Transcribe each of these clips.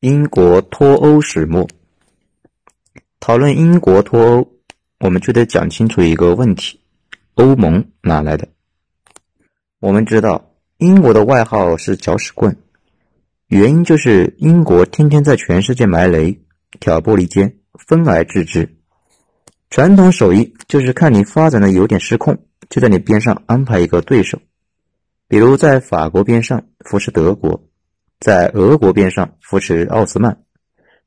英国脱欧始末。讨论英国脱欧，我们就得讲清楚一个问题：欧盟哪来的？我们知道，英国的外号是搅屎棍，原因就是英国天天在全世界埋雷、挑拨离间、分而治之。传统手艺就是看你发展的有点失控，就在你边上安排一个对手，比如在法国边上扶持德国。在俄国边上扶持奥斯曼，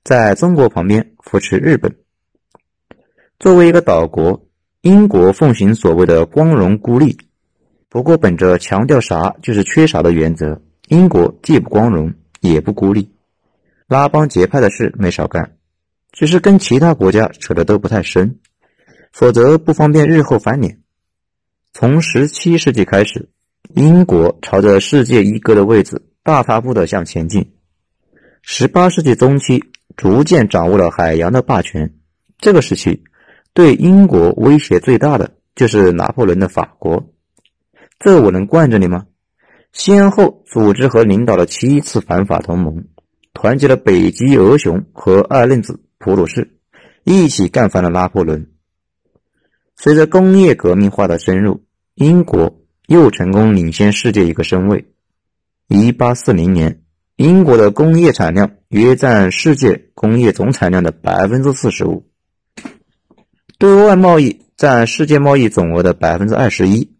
在中国旁边扶持日本。作为一个岛国，英国奉行所谓的光荣孤立。不过，本着强调啥就是缺啥的原则，英国既不光荣也不孤立，拉帮结派的事没少干，只是跟其他国家扯的都不太深，否则不方便日后翻脸。从十七世纪开始，英国朝着世界一哥的位置。大踏步的向前进。十八世纪中期，逐渐掌握了海洋的霸权。这个时期，对英国威胁最大的就是拿破仑的法国。这我能惯着你吗？先后组织和领导了七次反法同盟，团结了北极鹅熊和二愣子普鲁士，一起干翻了拿破仑。随着工业革命化的深入，英国又成功领先世界一个身位。一八四零年，英国的工业产量约占世界工业总产量的百分之四十五，对外贸易占世界贸易总额的百分之二十一，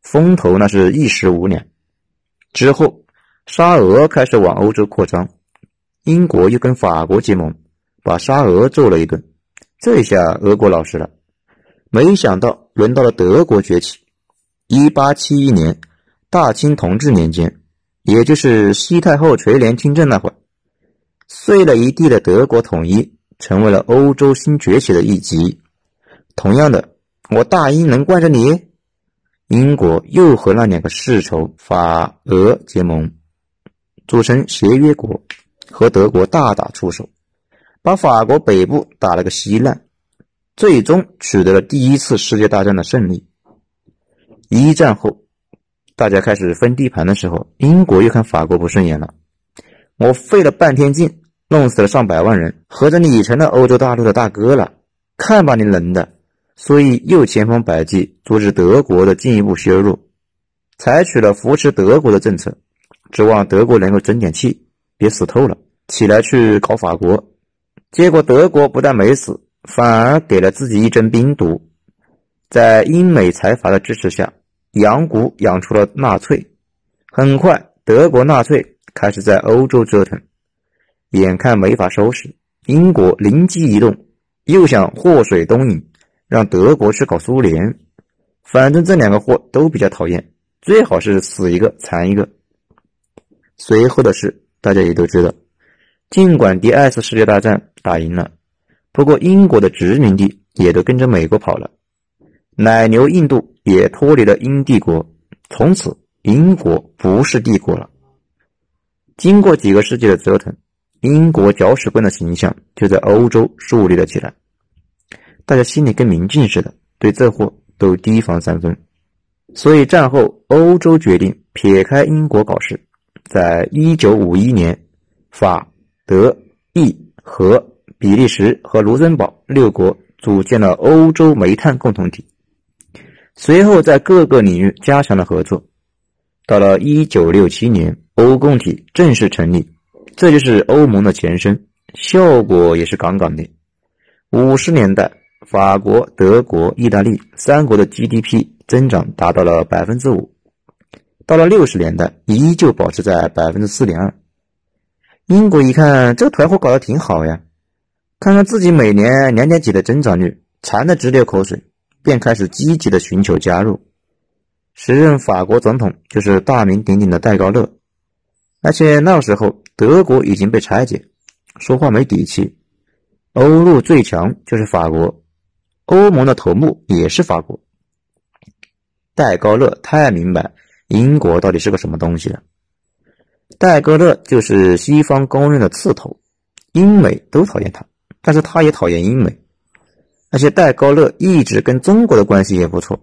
风头那是一时无两。之后，沙俄开始往欧洲扩张，英国又跟法国结盟，把沙俄揍了一顿。这下俄国老实了。没想到轮到了德国崛起。一八七一年，大清同治年间。也就是西太后垂帘听政那会儿，碎了一地的德国统一成为了欧洲新崛起的一极。同样的，我大英能惯着你？英国又和那两个世仇法俄结盟，组成协约国，和德国大打出手，把法国北部打了个稀烂，最终取得了第一次世界大战的胜利。一战后。大家开始分地盘的时候，英国又看法国不顺眼了。我费了半天劲，弄死了上百万人，合着你成了欧洲大陆的大哥了，看把你能的！所以又千方百计阻止德国的进一步削弱，采取了扶持德国的政策，指望德国能够争点气，别死透了，起来去搞法国。结果德国不但没死，反而给了自己一针冰毒，在英美财阀的支持下。养蛊养出了纳粹，很快德国纳粹开始在欧洲折腾，眼看没法收拾，英国灵机一动，又想祸水东引，让德国去搞苏联，反正这两个货都比较讨厌，最好是死一个残一个。随后的事大家也都知道，尽管第二次世界大战打赢了，不过英国的殖民地也都跟着美国跑了，奶牛印度。也脱离了英帝国，从此英国不是帝国了。经过几个世纪的折腾，英国搅屎棍的形象就在欧洲树立了起来。大家心里跟明镜似的，对这货都提防三分。所以战后欧洲决定撇开英国搞事。在一九五一年，法、德、意、和、比利时和卢森堡六国组建了欧洲煤炭共同体。随后，在各个领域加强了合作。到了一九六七年，欧共体正式成立，这就是欧盟的前身，效果也是杠杠的。五十年代，法国、德国、意大利三国的 GDP 增长达到了百分之五，到了六十年代，依旧保持在百分之四点二。英国一看这个团伙搞得挺好呀，看看自己每年两点几的增长率，馋得直流口水。便开始积极的寻求加入。时任法国总统就是大名鼎鼎的戴高乐，而且那时候德国已经被拆解，说话没底气。欧陆最强就是法国，欧盟的头目也是法国。戴高乐太明白英国到底是个什么东西了。戴高乐就是西方公认的刺头，英美都讨厌他，但是他也讨厌英美。而且戴高乐一直跟中国的关系也不错。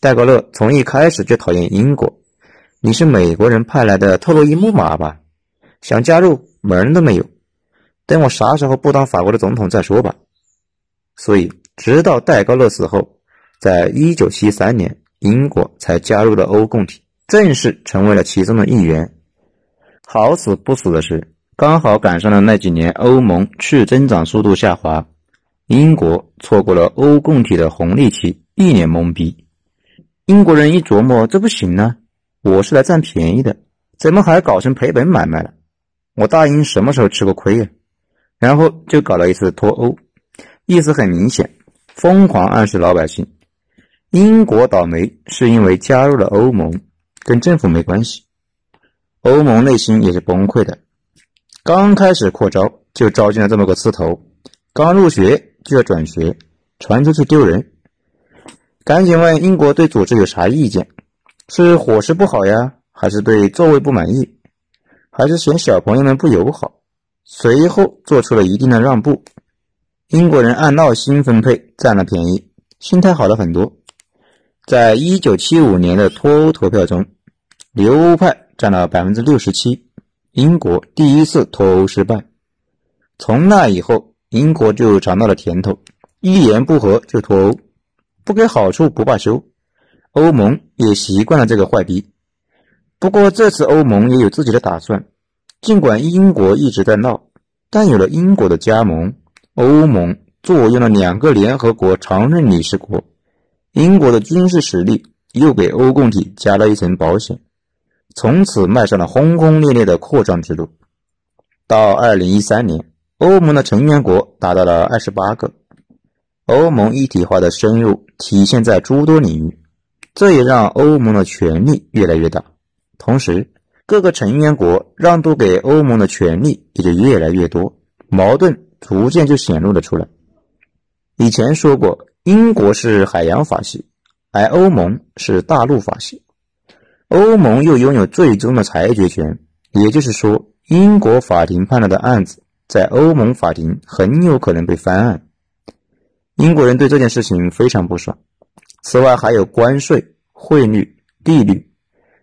戴高乐从一开始就讨厌英国，你是美国人派来的特洛伊木马吧？想加入门都没有，等我啥时候不当法国的总统再说吧。所以，直到戴高乐死后，在一九七三年，英国才加入了欧共体，正式成为了其中的一员。好死不死的是，刚好赶上了那几年欧盟去增长速度下滑，英国错过了欧共体的红利期，一脸懵逼。英国人一琢磨，这不行呢，我是来占便宜的，怎么还搞成赔本买卖了？我大英什么时候吃过亏啊？然后就搞了一次脱欧。意思很明显，疯狂暗示老百姓，英国倒霉是因为加入了欧盟，跟政府没关系。欧盟内心也是崩溃的，刚开始扩招就招进了这么个刺头，刚入学就要转学，传出去丢人。赶紧问英国对组织有啥意见？是伙食不好呀，还是对座位不满意，还是嫌小朋友们不友好？随后做出了一定的让步。英国人按闹心分配，占了便宜，心态好了很多。在一九七五年的脱欧投票中，留欧派占了百分之六十七，英国第一次脱欧失败。从那以后，英国就尝到了甜头，一言不合就脱欧，不给好处不罢休。欧盟也习惯了这个坏逼。不过这次欧盟也有自己的打算，尽管英国一直在闹，但有了英国的加盟。欧盟坐拥了两个联合国常任理事国，英国的军事实力又给欧共体加了一层保险，从此迈上了轰轰烈烈的扩张之路。到二零一三年，欧盟的成员国达到了二十八个，欧盟一体化的深入体现在诸多领域，这也让欧盟的权力越来越大。同时，各个成员国让渡给欧盟的权力也就越来越多，矛盾。逐渐就显露了出来。以前说过，英国是海洋法系，而欧盟是大陆法系。欧盟又拥有最终的裁决权，也就是说，英国法庭判了的案子，在欧盟法庭很有可能被翻案。英国人对这件事情非常不爽。此外，还有关税、汇率、利率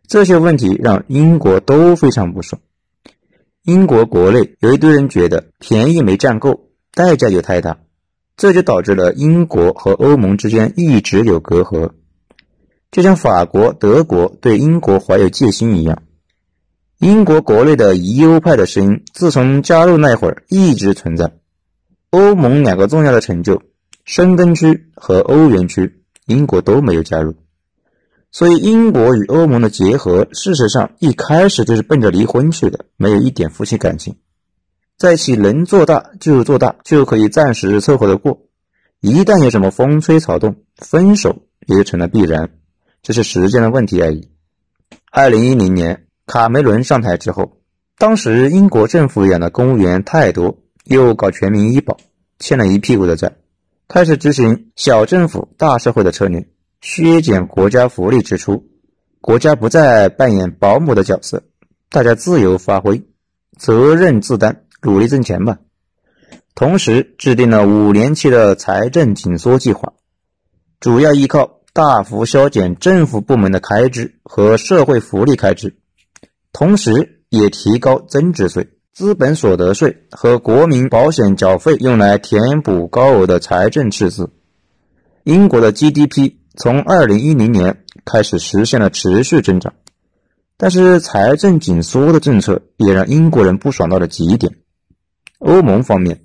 这些问题，让英国都非常不爽。英国国内有一堆人觉得便宜没占够，代价又太大，这就导致了英国和欧盟之间一直有隔阂，就像法国、德国对英国怀有戒心一样。英国国内的疑欧派的声音，自从加入那会儿一直存在。欧盟两个重要的成就——申根区和欧元区，英国都没有加入。所以，英国与欧盟的结合，事实上一开始就是奔着离婚去的，没有一点夫妻感情。在一起能做大就做大，就可以暂时凑合的过。一旦有什么风吹草动，分手也就成了必然，只是时间的问题而已。二零一零年，卡梅伦上台之后，当时英国政府养的公务员太多，又搞全民医保，欠了一屁股的债，开始执行小政府大社会的策略。削减国家福利支出，国家不再扮演保姆的角色，大家自由发挥，责任自担，努力挣钱吧。同时制定了五年期的财政紧缩计划，主要依靠大幅削减政府部门的开支和社会福利开支，同时也提高增值税、资本所得税和国民保险缴费，用来填补高额的财政赤字。英国的 GDP。从二零一零年开始实现了持续增长，但是财政紧缩的政策也让英国人不爽到了极点。欧盟方面，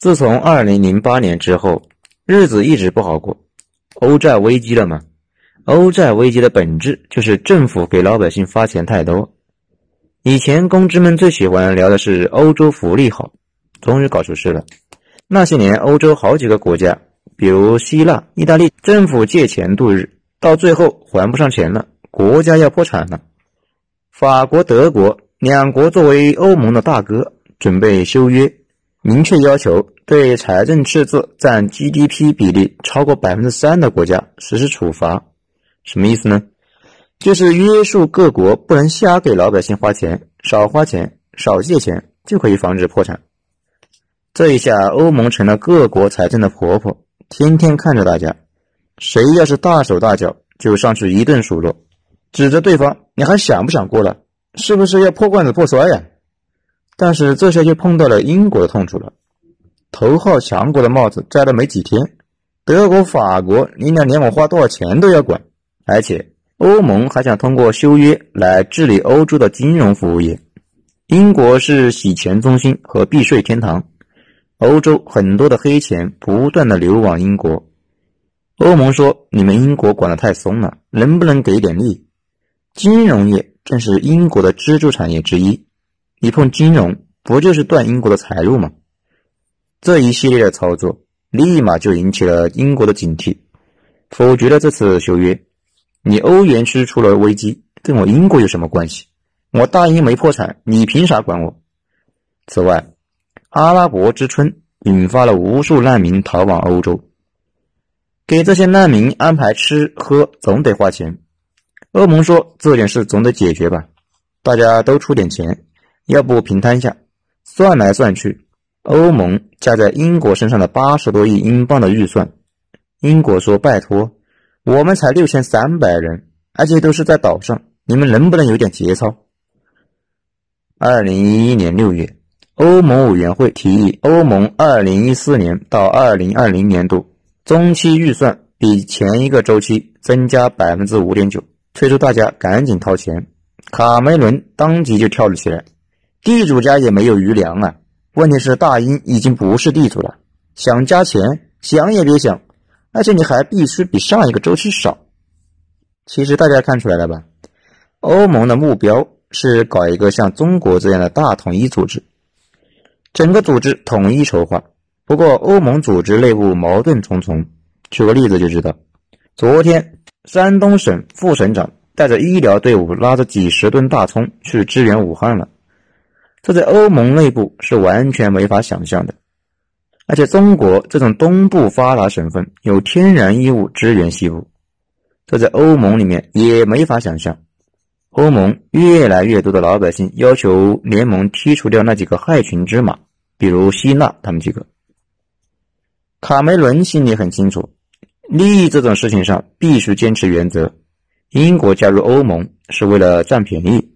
自从二零零八年之后，日子一直不好过，欧债危机了嘛？欧债危机的本质就是政府给老百姓发钱太多。以前公知们最喜欢聊的是欧洲福利好，终于搞出事了。那些年，欧洲好几个国家。比如希腊、意大利政府借钱度日，到最后还不上钱了，国家要破产了。法国、德国两国作为欧盟的大哥，准备修约，明确要求对财政赤字占 GDP 比例超过百分之三的国家实施处罚。什么意思呢？就是约束各国不能瞎给老百姓花钱，少花钱、少借钱，就可以防止破产。这一下，欧盟成了各国财政的婆婆。天天看着大家，谁要是大手大脚，就上去一顿数落，指着对方，你还想不想过了？是不是要破罐子破摔呀？但是这下就碰到了英国的痛处了。头号强国的帽子摘了没几天，德国、法国，你俩连我花多少钱都要管，而且欧盟还想通过修约来治理欧洲的金融服务业。英国是洗钱中心和避税天堂，欧洲很多的黑钱不断的流往英国。欧盟说：“你们英国管得太松了，能不能给点力？”金融业正是英国的支柱产业之一，一碰金融，不就是断英国的财路吗？这一系列的操作，立马就引起了英国的警惕，否决了这次修约。你欧元区出了危机，跟我英国有什么关系？我大英没破产，你凭啥管我？此外，阿拉伯之春引发了无数难民逃往欧洲，给这些难民安排吃喝总得花钱。欧盟说这件事总得解决吧，大家都出点钱，要不平摊下？算来算去，欧盟加在英国身上的八十多亿英镑的预算，英国说拜托，我们才六千三百人，而且都是在岛上，你们能不能有点节操？二零一一年六月，欧盟委员会提议，欧盟二零一四年到二零二零年度中期预算比前一个周期增加百分之五点九，催促大家赶紧掏钱。卡梅伦当即就跳了起来，地主家也没有余粮啊！问题是大英已经不是地主了，想加钱想也别想，而且你还必须比上一个周期少。其实大家看出来了吧？欧盟的目标。是搞一个像中国这样的大统一组织，整个组织统一筹划。不过欧盟组织内部矛盾重重，举个例子就知道。昨天，山东省副省长带着医疗队伍，拉着几十吨大葱去支援武汉了。这在欧盟内部是完全没法想象的。而且中国这种东部发达省份有天然义务支援西部，这在欧盟里面也没法想象。欧盟越来越多的老百姓要求联盟剔除掉那几个害群之马，比如希腊他们几个。卡梅伦心里很清楚，利益这种事情上必须坚持原则。英国加入欧盟是为了占便宜，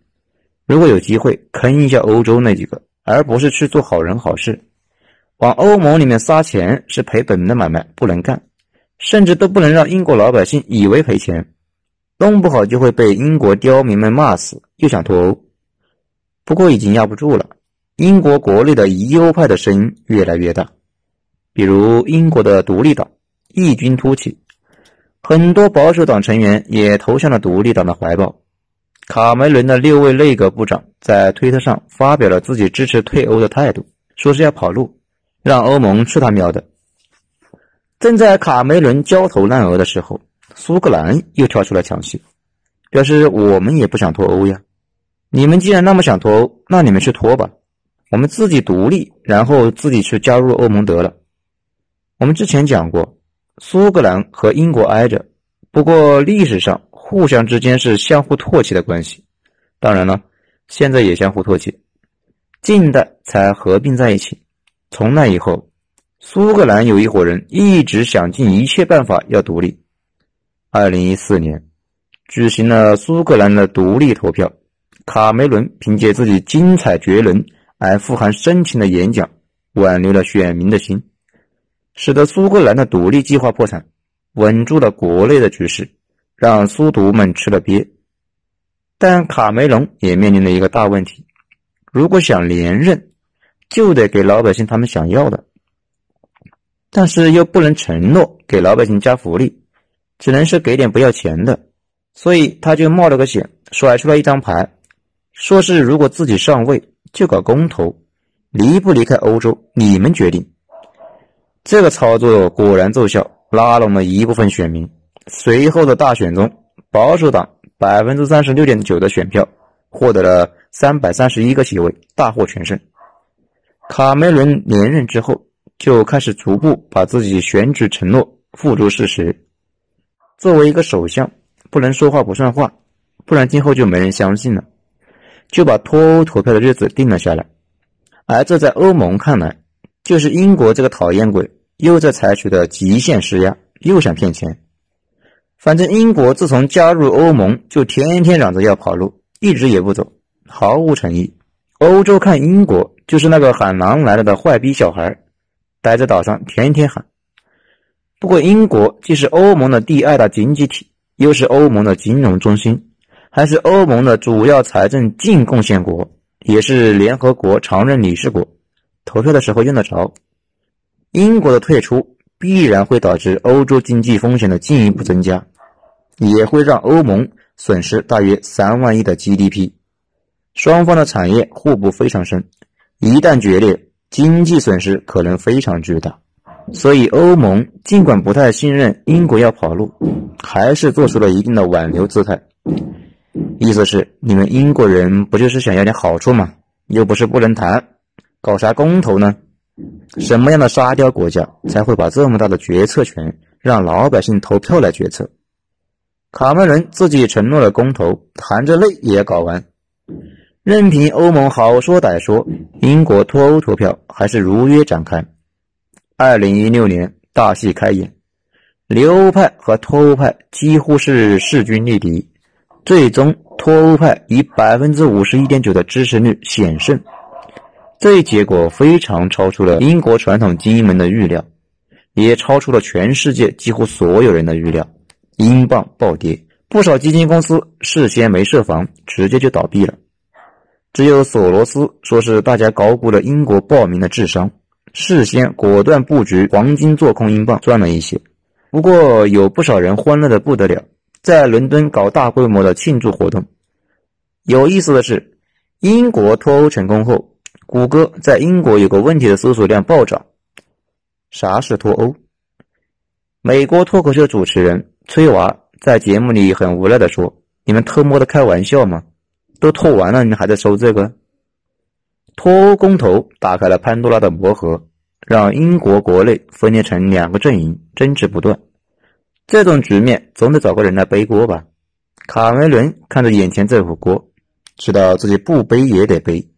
如果有机会坑一下欧洲那几个，而不是去做好人好事，往欧盟里面撒钱是赔本的买卖，不能干，甚至都不能让英国老百姓以为赔钱。弄不好就会被英国刁民们骂死，又想脱欧，不过已经压不住了。英国国内的疑欧派的声音越来越大，比如英国的独立党异军突起，很多保守党成员也投向了独立党的怀抱。卡梅伦的六位内阁部长在推特上发表了自己支持退欧的态度，说是要跑路，让欧盟去他喵的。正在卡梅伦焦头烂额的时候。苏格兰又跳出来抢戏，表示我们也不想脱欧呀。你们既然那么想脱欧，那你们去脱吧，我们自己独立，然后自己去加入欧盟得了。我们之前讲过，苏格兰和英国挨着，不过历史上互相之间是相互唾弃的关系。当然了，现在也相互唾弃，近代才合并在一起。从那以后，苏格兰有一伙人一直想尽一切办法要独立。二零一四年，举行了苏格兰的独立投票。卡梅伦凭借自己精彩绝伦而富含深情的演讲，挽留了选民的心，使得苏格兰的独立计划破产，稳住了国内的局势，让苏独们吃了瘪。但卡梅隆也面临了一个大问题：如果想连任，就得给老百姓他们想要的，但是又不能承诺给老百姓加福利。只能是给点不要钱的，所以他就冒了个险，甩出来一张牌，说是如果自己上位，就搞公投，离不离开欧洲你们决定。这个操作果然奏效，拉拢了一部分选民。随后的大选中，保守党百分之三十六点九的选票，获得了三百三十一个席位，大获全胜。卡梅伦连任之后，就开始逐步把自己选举承诺付诸事实。作为一个首相，不能说话不算话，不然今后就没人相信了。就把脱欧投票的日子定了下来，而这在欧盟看来，就是英国这个讨厌鬼又在采取的极限施压，又想骗钱。反正英国自从加入欧盟，就天天嚷着要跑路，一直也不走，毫无诚意。欧洲看英国就是那个喊狼来了的坏逼小孩，待在岛上天天喊。不过，英国既是欧盟的第二大经济体，又是欧盟的金融中心，还是欧盟的主要财政净贡献国，也是联合国常任理事国，投票的时候用得着。英国的退出必然会导致欧洲经济风险的进一步增加，也会让欧盟损失大约三万亿的 GDP。双方的产业互补非常深，一旦决裂，经济损失可能非常巨大。所以，欧盟尽管不太信任英国要跑路，还是做出了一定的挽留姿态。意思是，你们英国人不就是想要点好处吗？又不是不能谈，搞啥公投呢？什么样的沙雕国家才会把这么大的决策权让老百姓投票来决策？卡梅伦自己承诺了公投，含着泪也要搞完。任凭欧盟好说歹说，英国脱欧投票还是如约展开。二零一六年大戏开演，留欧派和脱欧派几乎是势均力敌，最终脱欧派以百分之五十一点九的支持率险胜。这一结果非常超出了英国传统精英们的预料，也超出了全世界几乎所有人的预料。英镑暴跌，不少基金公司事先没设防，直接就倒闭了。只有索罗斯说是大家高估了英国暴民的智商。事先果断布局，黄金做空英镑赚了一些。不过有不少人欢乐的不得了，在伦敦搞大规模的庆祝活动。有意思的是，英国脱欧成功后，谷歌在英国有个问题的搜索量暴涨。啥是脱欧？美国脱口秀主持人崔娃在节目里很无奈地说：“你们偷摸的开玩笑吗？都脱完了，你还在收这个？”脱欧公投打开了潘多拉的魔盒，让英国国内分裂成两个阵营，争执不断。这种局面总得找个人来背锅吧？卡梅伦看着眼前这副锅，知道自己不背也得背，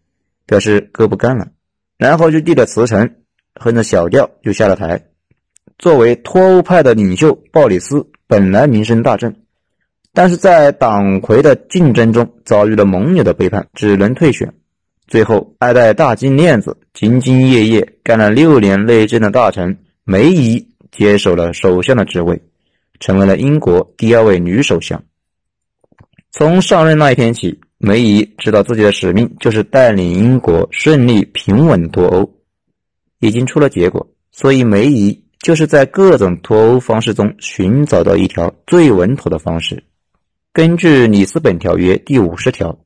表示哥不干了，然后就递了辞呈，哼着小调就下了台。作为脱欧派的领袖，鲍里斯本来名声大振，但是在党魁的竞争中遭遇了盟友的背叛，只能退选。最后，爱戴大金链子、兢兢业业干了六年内政的大臣梅姨接手了首相的职位，成为了英国第二位女首相。从上任那一天起，梅姨知道自己的使命就是带领英国顺利平稳脱欧。已经出了结果，所以梅姨就是在各种脱欧方式中寻找到一条最稳妥的方式。根据里斯本条约第五十条。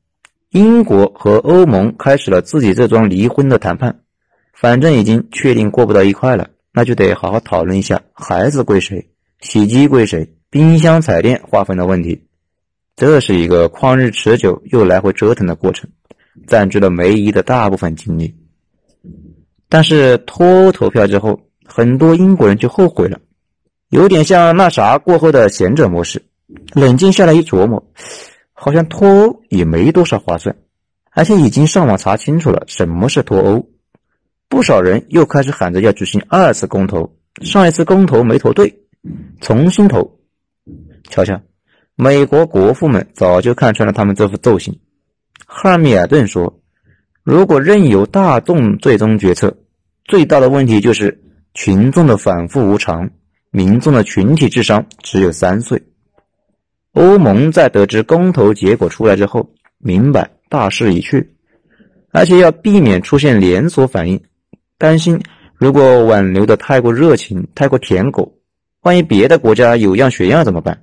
英国和欧盟开始了自己这桩离婚的谈判，反正已经确定过不到一块了，那就得好好讨论一下孩子归谁、洗衣机归谁、冰箱彩电划分的问题。这是一个旷日持久又来回折腾的过程，占据了梅姨的大部分精力。但是脱欧投票之后，很多英国人就后悔了，有点像那啥过后的贤者模式，冷静下来一琢磨。好像脱欧也没多少划算，而且已经上网查清楚了什么是脱欧。不少人又开始喊着要举行二次公投，上一次公投没投对，重新投。瞧瞧，美国国父们早就看穿了他们这副奏性。汉密尔顿说：“如果任由大众最终决策，最大的问题就是群众的反复无常，民众的群体智商只有三岁。”欧盟在得知公投结果出来之后，明白大势已去，而且要避免出现连锁反应，担心如果挽留的太过热情、太过舔狗，万一别的国家有样学样怎么办？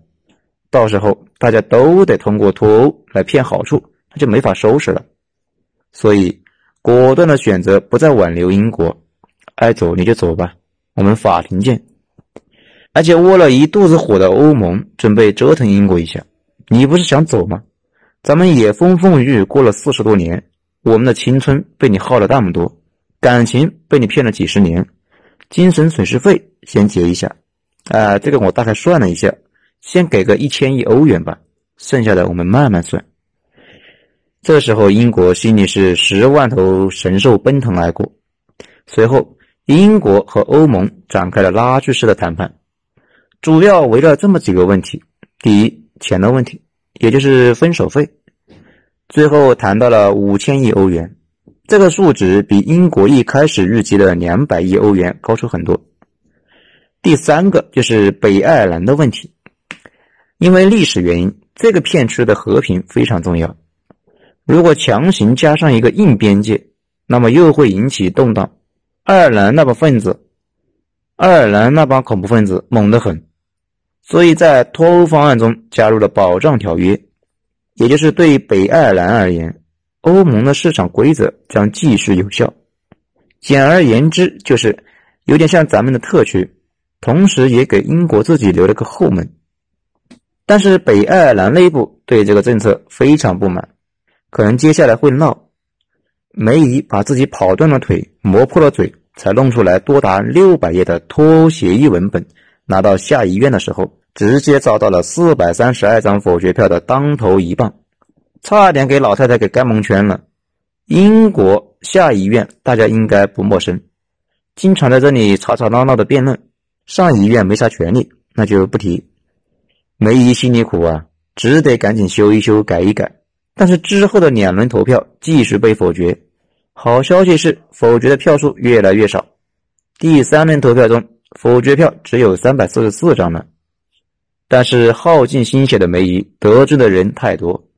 到时候大家都得通过脱欧来骗好处，那就没法收拾了。所以，果断的选择不再挽留英国，爱走你就走吧，我们法庭见。而且窝了一肚子火的欧盟准备折腾英国一下，你不是想走吗？咱们也风风雨雨过了四十多年，我们的青春被你耗了那么多，感情被你骗了几十年，精神损失费先结一下。啊，这个我大概算了一下，先给个一千亿欧元吧，剩下的我们慢慢算。这时候英国心里是十万头神兽奔腾而过。随后，英国和欧盟展开了拉锯式的谈判。主要围绕这么几个问题：第一，钱的问题，也就是分手费。最后谈到了五千亿欧元，这个数值比英国一开始预计的两百亿欧元高出很多。第三个就是北爱尔兰的问题，因为历史原因，这个片区的和平非常重要。如果强行加上一个硬边界，那么又会引起动荡。爱尔兰那帮分子，爱尔兰那帮恐怖分子猛得很，所以在脱欧方案中加入了保障条约，也就是对北爱尔兰而言。欧盟的市场规则将继续有效，简而言之，就是有点像咱们的特区，同时也给英国自己留了个后门。但是北爱尔兰内部对这个政策非常不满，可能接下来会闹。梅姨把自己跑断了腿，磨破了嘴，才弄出来多达六百页的脱欧协议文本，拿到下议院的时候，直接遭到了四百三十二张否决票的当头一棒。差点给老太太给干蒙圈了。英国下议院大家应该不陌生，经常在这里吵吵闹闹的辩论。上议院没啥权利，那就不提。梅姨心里苦啊，只得赶紧修一修、改一改。但是之后的两轮投票继续被否决。好消息是，否决的票数越来越少。第三轮投票中，否决票只有三百四十四张了。但是耗尽心血的梅姨得罪的人太多。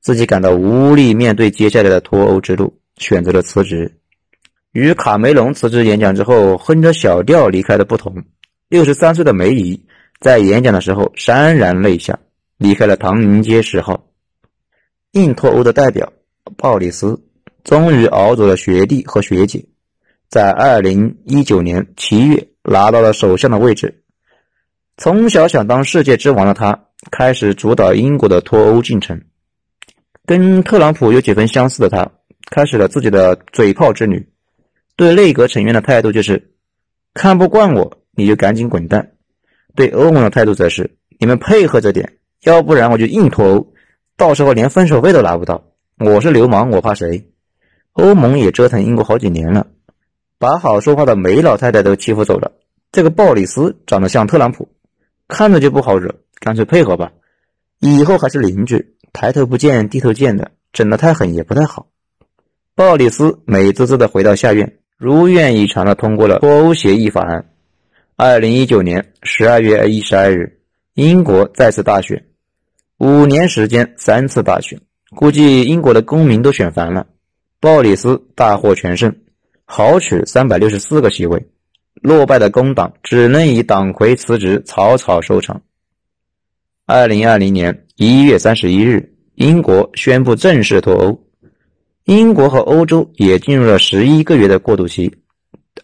自己感到无力面对接下来的脱欧之路，选择了辞职。与卡梅隆辞职演讲之后哼着小调离开的不同，六十三岁的梅姨在演讲的时候潸然泪下，离开了唐宁街十号。硬脱欧的代表鲍里斯终于熬走了学弟和学姐，在二零一九年七月拿到了首相的位置。从小想当世界之王的他，开始主导英国的脱欧进程。跟特朗普有几分相似的他，开始了自己的嘴炮之旅。对内阁成员的态度就是：看不惯我，你就赶紧滚蛋。对欧盟的态度则是：你们配合着点，要不然我就硬脱欧，到时候连分手费都拿不到。我是流氓，我怕谁？欧盟也折腾英国好几年了，把好说话的梅老太太都欺负走了。这个鲍里斯长得像特朗普，看着就不好惹，干脆配合吧，以后还是邻居。抬头不见低头见的，整得太狠也不太好。鲍里斯美滋滋的回到下院，如愿以偿的通过了脱欧协议法案。二零一九年十二月一十二日，英国再次大选，五年时间三次大选，估计英国的公民都选烦了。鲍里斯大获全胜，豪取三百六十四个席位，落败的工党只能以党魁辞职草草收场。二零二零年一月三十一日，英国宣布正式脱欧。英国和欧洲也进入了十一个月的过渡期，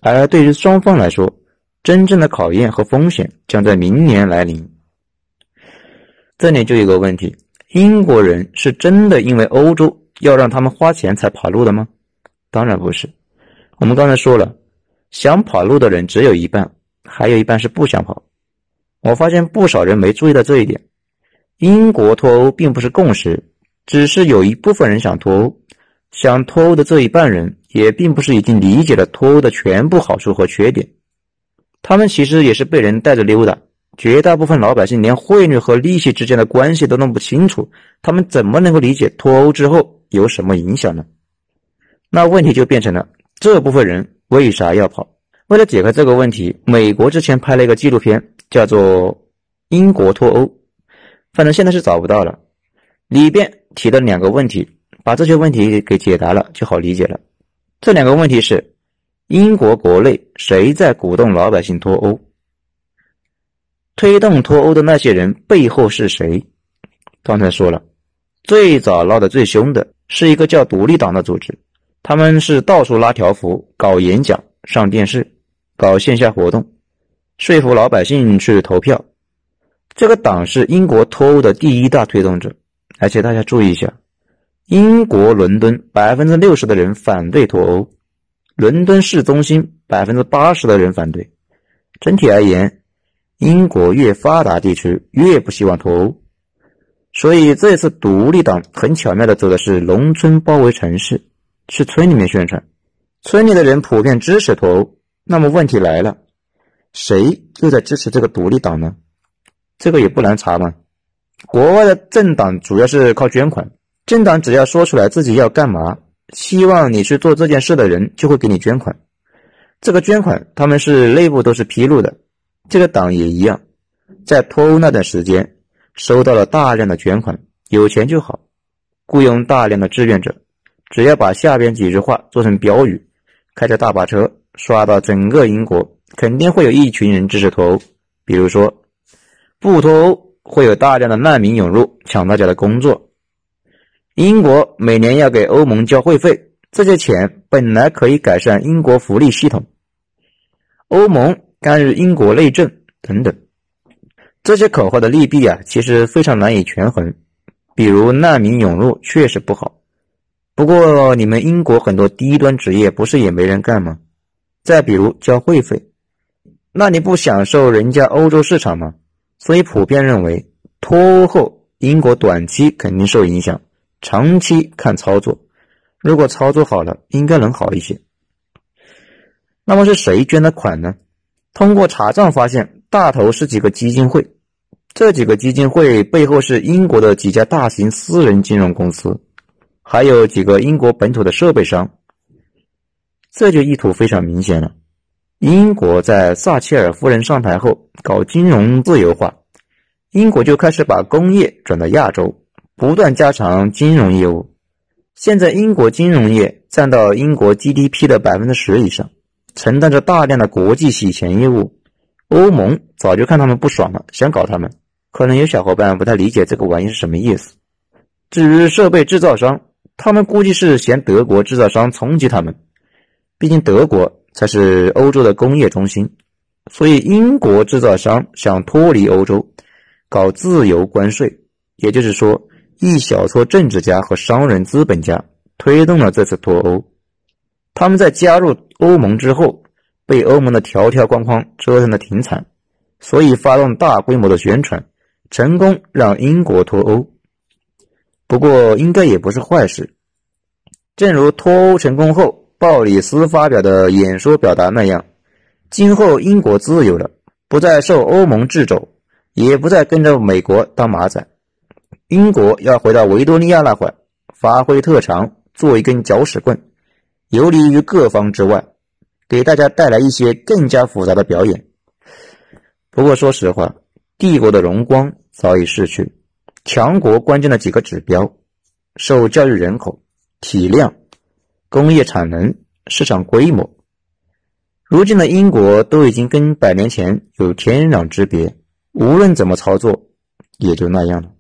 而对于双方来说，真正的考验和风险将在明年来临。这里就有个问题：英国人是真的因为欧洲要让他们花钱才跑路的吗？当然不是。我们刚才说了，想跑路的人只有一半，还有一半是不想跑。我发现不少人没注意到这一点。英国脱欧并不是共识，只是有一部分人想脱欧。想脱欧的这一半人，也并不是已经理解了脱欧的全部好处和缺点。他们其实也是被人带着溜达。绝大部分老百姓连汇率和利息之间的关系都弄不清楚，他们怎么能够理解脱欧之后有什么影响呢？那问题就变成了这部分人为啥要跑？为了解开这个问题，美国之前拍了一个纪录片，叫做《英国脱欧》。反正现在是找不到了，里边提的两个问题，把这些问题给解答了就好理解了。这两个问题是：英国国内谁在鼓动老百姓脱欧？推动脱欧的那些人背后是谁？刚才说了，最早闹得最凶的是一个叫独立党的组织，他们是到处拉条幅、搞演讲、上电视、搞线下活动，说服老百姓去投票。这个党是英国脱欧的第一大推动者，而且大家注意一下，英国伦敦百分之六十的人反对脱欧，伦敦市中心百分之八十的人反对。整体而言，英国越发达地区越不希望脱欧，所以这次独立党很巧妙的走的是农村包围城市，去村里面宣传，村里的人普遍支持脱欧。那么问题来了，谁又在支持这个独立党呢？这个也不难查嘛。国外的政党主要是靠捐款，政党只要说出来自己要干嘛，希望你去做这件事的人就会给你捐款。这个捐款他们是内部都是披露的，这个党也一样，在脱欧那段时间收到了大量的捐款，有钱就好，雇佣大量的志愿者，只要把下边几句话做成标语，开着大巴车刷到整个英国，肯定会有一群人支持脱欧。比如说，不脱欧会有大量的难民涌入抢大家的工作。英国每年要给欧盟交会费，这些钱本来可以改善英国福利系统。欧盟干预英国内政等等，这些口号的利弊啊，其实非常难以权衡。比如难民涌入确实不好，不过你们英国很多低端职业不是也没人干吗？再比如交会费，那你不享受人家欧洲市场吗？所以普遍认为脱欧后英国短期肯定受影响。长期看操作，如果操作好了，应该能好一些。那么是谁捐的款呢？通过查账发现，大头是几个基金会，这几个基金会背后是英国的几家大型私人金融公司，还有几个英国本土的设备商。这就意图非常明显了。英国在撒切尔夫人上台后搞金融自由化，英国就开始把工业转到亚洲。不断加强金融业务，现在英国金融业占到英国 GDP 的百分之十以上，承担着大量的国际洗钱业务。欧盟早就看他们不爽了，想搞他们。可能有小伙伴不太理解这个玩意是什么意思。至于设备制造商，他们估计是嫌德国制造商冲击他们，毕竟德国才是欧洲的工业中心，所以英国制造商想脱离欧洲，搞自由关税，也就是说。一小撮政治家和商人、资本家推动了这次脱欧。他们在加入欧盟之后，被欧盟的条条框框折腾的挺惨，所以发动大规模的宣传，成功让英国脱欧。不过，应该也不是坏事。正如脱欧成功后，鲍里斯发表的演说表达那样，今后英国自由了，不再受欧盟掣肘，也不再跟着美国当马仔。英国要回到维多利亚那会，发挥特长，做一根搅屎棍，游离于各方之外，给大家带来一些更加复杂的表演。不过说实话，帝国的荣光早已逝去，强国关键的几个指标——受教育人口、体量、工业产能、市场规模，如今的英国都已经跟百年前有天壤之别。无论怎么操作，也就那样了。